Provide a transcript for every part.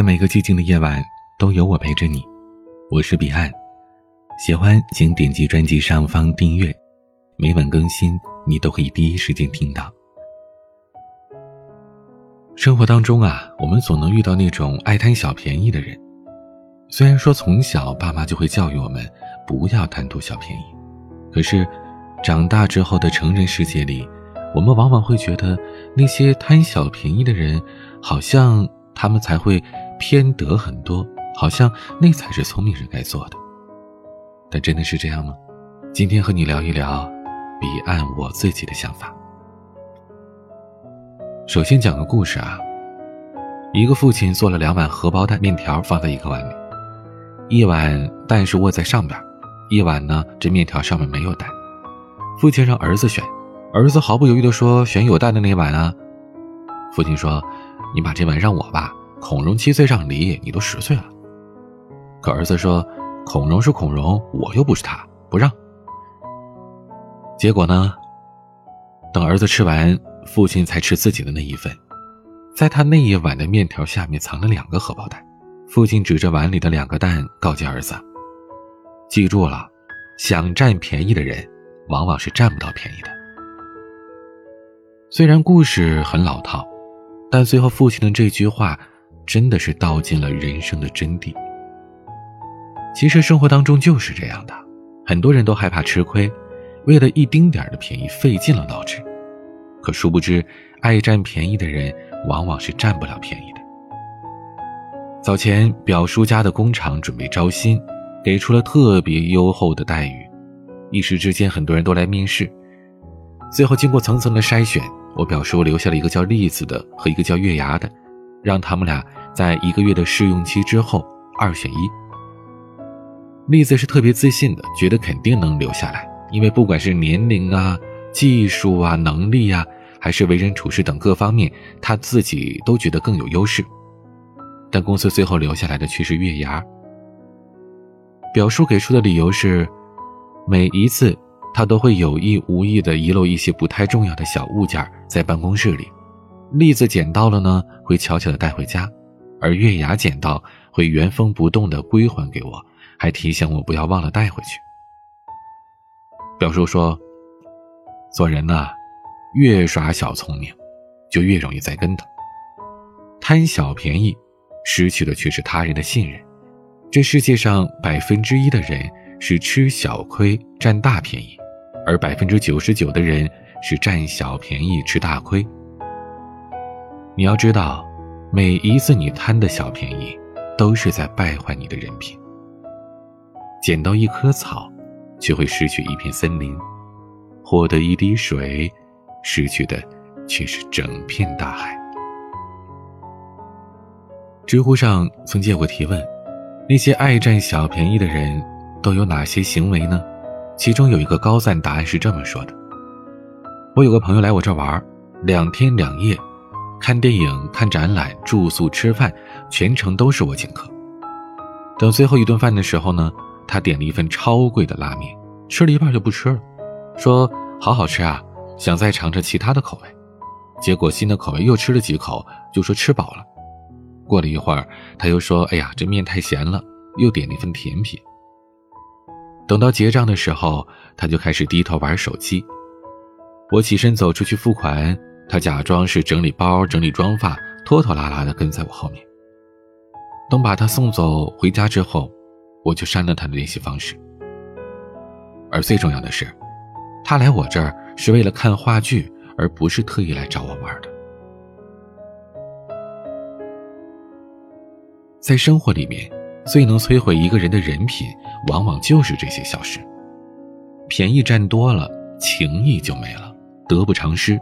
在每个寂静的夜晚，都有我陪着你。我是彼岸，喜欢请点击专辑上方订阅，每晚更新，你都可以第一时间听到。生活当中啊，我们总能遇到那种爱贪小便宜的人。虽然说从小爸妈就会教育我们不要贪图小便宜，可是长大之后的成人世界里，我们往往会觉得那些贪小便宜的人，好像他们才会。偏得很多，好像那才是聪明人该做的。但真的是这样吗？今天和你聊一聊，彼岸我自己的想法。首先讲个故事啊，一个父亲做了两碗荷包蛋面条放在一个碗里，一碗蛋是握在上边，一碗呢这面条上面没有蛋。父亲让儿子选，儿子毫不犹豫地说选有蛋的那碗啊。父亲说：“你把这碗让我吧。”孔融七岁让梨，你都十岁了。可儿子说：“孔融是孔融，我又不是他，不让。”结果呢？等儿子吃完，父亲才吃自己的那一份，在他那一碗的面条下面藏了两个荷包蛋。父亲指着碗里的两个蛋，告诫儿子：“记住了，想占便宜的人，往往是占不到便宜的。”虽然故事很老套，但最后父亲的这句话。真的是道尽了人生的真谛。其实生活当中就是这样的，很多人都害怕吃亏，为了一丁点的便宜费尽了脑汁，可殊不知，爱占便宜的人往往是占不了便宜的。早前表叔家的工厂准备招新，给出了特别优厚的待遇，一时之间很多人都来面试，最后经过层层的筛选，我表叔留下了一个叫栗子的和一个叫月牙的，让他们俩。在一个月的试用期之后，二选一。栗子是特别自信的，觉得肯定能留下来，因为不管是年龄啊、技术啊、能力啊，还是为人处事等各方面，他自己都觉得更有优势。但公司最后留下来的却是月牙。表叔给出的理由是，每一次他都会有意无意的遗漏一些不太重要的小物件在办公室里，栗子捡到了呢，会悄悄的带回家。而月牙捡到会原封不动的归还给我，还提醒我不要忘了带回去。表叔说：“做人呐，越耍小聪明，就越容易栽跟头。贪小便宜，失去的却是他人的信任。这世界上百分之一的人是吃小亏占大便宜，而百分之九十九的人是占小便宜吃大亏。你要知道。”每一次你贪的小便宜，都是在败坏你的人品。捡到一棵草，却会失去一片森林；获得一滴水，失去的却是整片大海。知乎上曾见过提问：那些爱占小便宜的人都有哪些行为呢？其中有一个高赞答案是这么说的：我有个朋友来我这玩，两天两夜。看电影、看展览、住宿、吃饭，全程都是我请客。等最后一顿饭的时候呢，他点了一份超贵的拉面，吃了一半就不吃了，说好好吃啊，想再尝尝其他的口味。结果新的口味又吃了几口，就说吃饱了。过了一会儿，他又说：“哎呀，这面太咸了。”又点了一份甜品。等到结账的时候，他就开始低头玩手机。我起身走出去付款。他假装是整理包、整理妆发，拖拖拉拉的跟在我后面。等把他送走回家之后，我就删了他的联系方式。而最重要的是，他来我这儿是为了看话剧，而不是特意来找我玩的。在生活里面，最能摧毁一个人的人品，往往就是这些小事。便宜占多了，情谊就没了，得不偿失。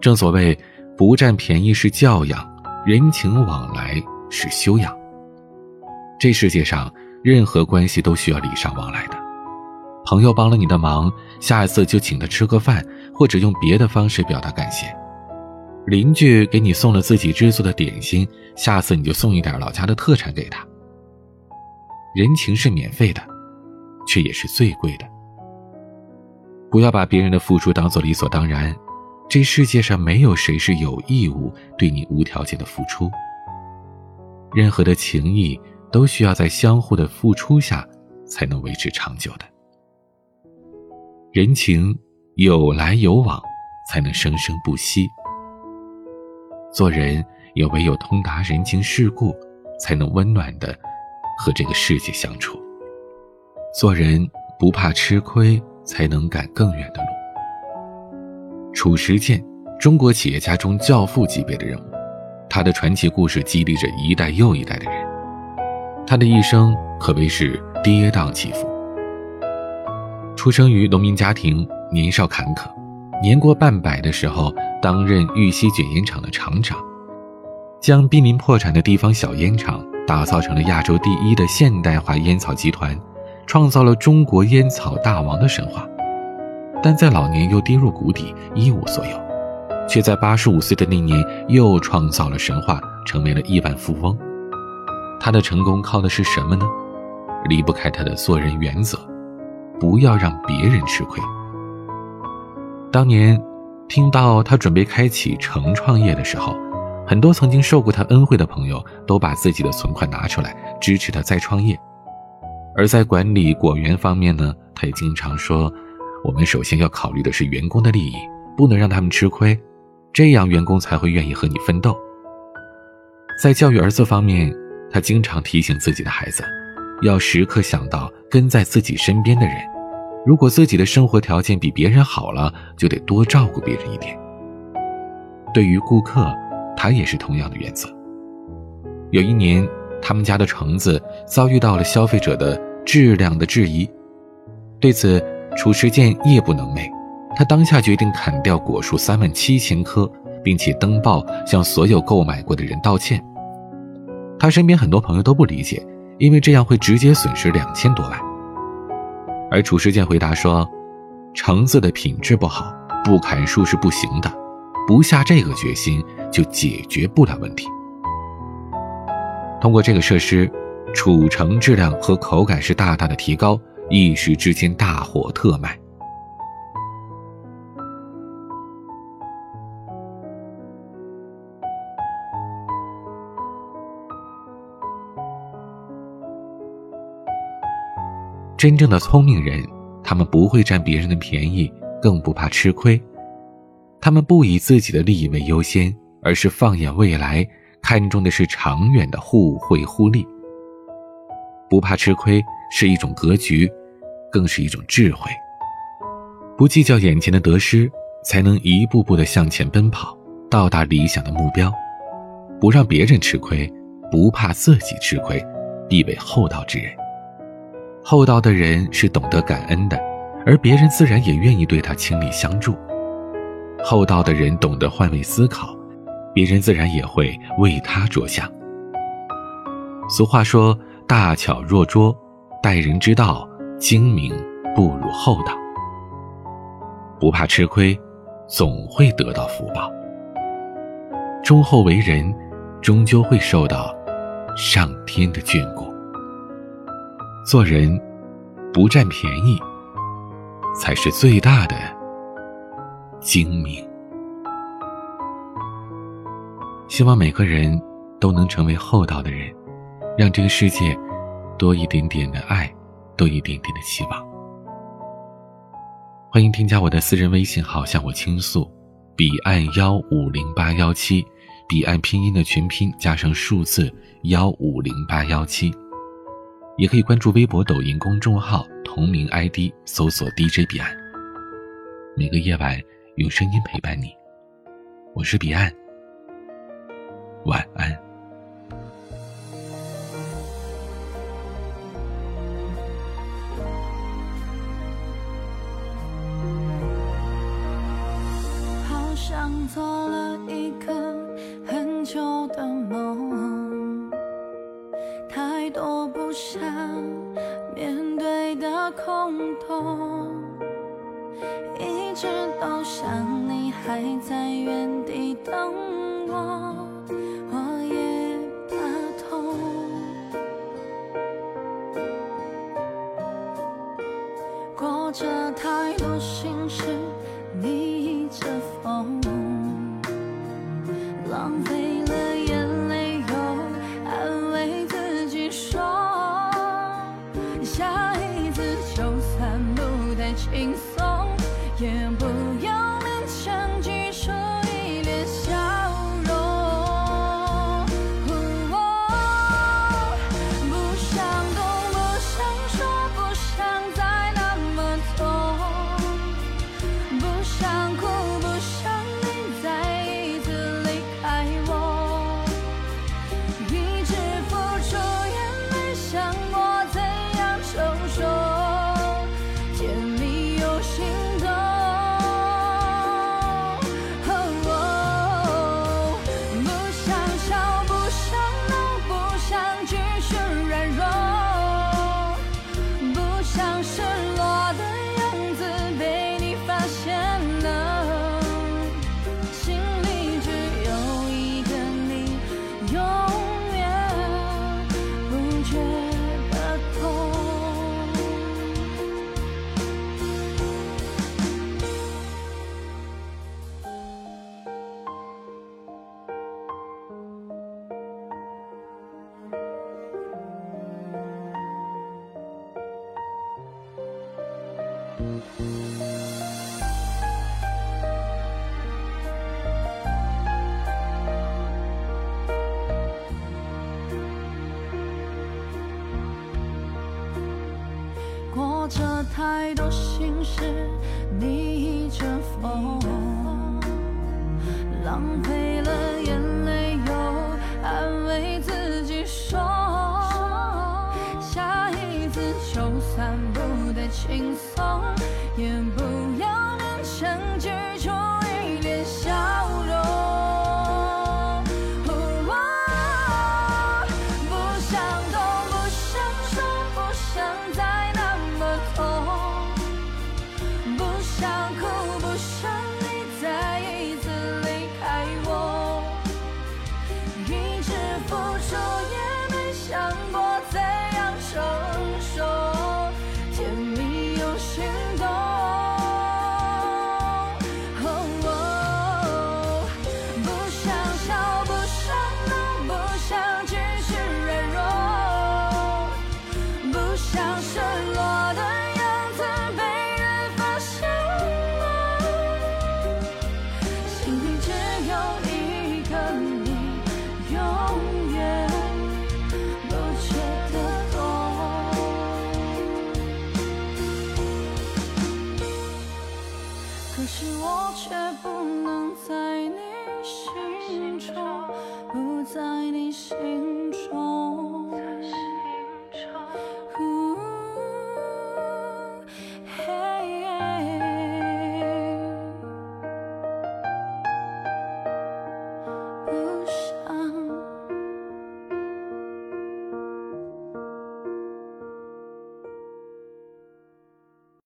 正所谓，不占便宜是教养，人情往来是修养。这世界上，任何关系都需要礼尚往来的。朋友帮了你的忙，下一次就请他吃个饭，或者用别的方式表达感谢。邻居给你送了自己制作的点心，下次你就送一点老家的特产给他。人情是免费的，却也是最贵的。不要把别人的付出当做理所当然。这世界上没有谁是有义务对你无条件的付出。任何的情谊都需要在相互的付出下才能维持长久的。人情有来有往，才能生生不息。做人也唯有通达人情世故，才能温暖的和这个世界相处。做人不怕吃亏，才能赶更远的路。褚时健，中国企业家中教父级别的人物，他的传奇故事激励着一代又一代的人。他的一生可谓是跌宕起伏。出生于农民家庭，年少坎坷，年过半百的时候，担任玉溪卷烟厂的厂长，将濒临破产的地方小烟厂打造成了亚洲第一的现代化烟草集团。创造了中国烟草大王的神话，但在老年又跌入谷底，一无所有，却在八十五岁的那年又创造了神话，成为了亿万富翁。他的成功靠的是什么呢？离不开他的做人原则，不要让别人吃亏。当年听到他准备开启成创业的时候，很多曾经受过他恩惠的朋友都把自己的存款拿出来支持他再创业。而在管理果园方面呢，他也经常说：“我们首先要考虑的是员工的利益，不能让他们吃亏，这样员工才会愿意和你奋斗。”在教育儿子方面，他经常提醒自己的孩子，要时刻想到跟在自己身边的人，如果自己的生活条件比别人好了，就得多照顾别人一点。对于顾客，他也是同样的原则。有一年。他们家的橙子遭遇到了消费者的质量的质疑，对此，褚时健夜不能寐，他当下决定砍掉果树三万七千棵，并且登报向所有购买过的人道歉。他身边很多朋友都不理解，因为这样会直接损失两千多万。而褚时健回答说：“橙子的品质不好，不砍树是不行的，不下这个决心就解决不了问题。”通过这个设施，储橙质量和口感是大大的提高，一时之间大火特卖。真正的聪明人，他们不会占别人的便宜，更不怕吃亏。他们不以自己的利益为优先，而是放眼未来。看重的是长远的互惠互利，不怕吃亏是一种格局，更是一种智慧。不计较眼前的得失，才能一步步的向前奔跑，到达理想的目标。不让别人吃亏，不怕自己吃亏，必为厚道之人。厚道的人是懂得感恩的，而别人自然也愿意对他倾力相助。厚道的人懂得换位思考。别人自然也会为他着想。俗话说：“大巧若拙，待人之道精明不如厚道。”不怕吃亏，总会得到福报。忠厚为人，终究会受到上天的眷顾。做人不占便宜，才是最大的精明。希望每个人都能成为厚道的人，让这个世界多一点点的爱，多一点点的希望。欢迎添加我的私人微信号向我倾诉，彼岸幺五零八幺七，彼岸拼音的全拼加上数字幺五零八幺七，也可以关注微博、抖音公众号同名 ID，搜索 DJ 彼岸。每个夜晚用声音陪伴你，我是彼岸。晚安。做了一个很久的梦，太多不想面对的空洞，一直都想你还在原地等。过着太多心事，逆着风，浪费了眼泪，又安慰自己说，下一次就算不得青丝。wishing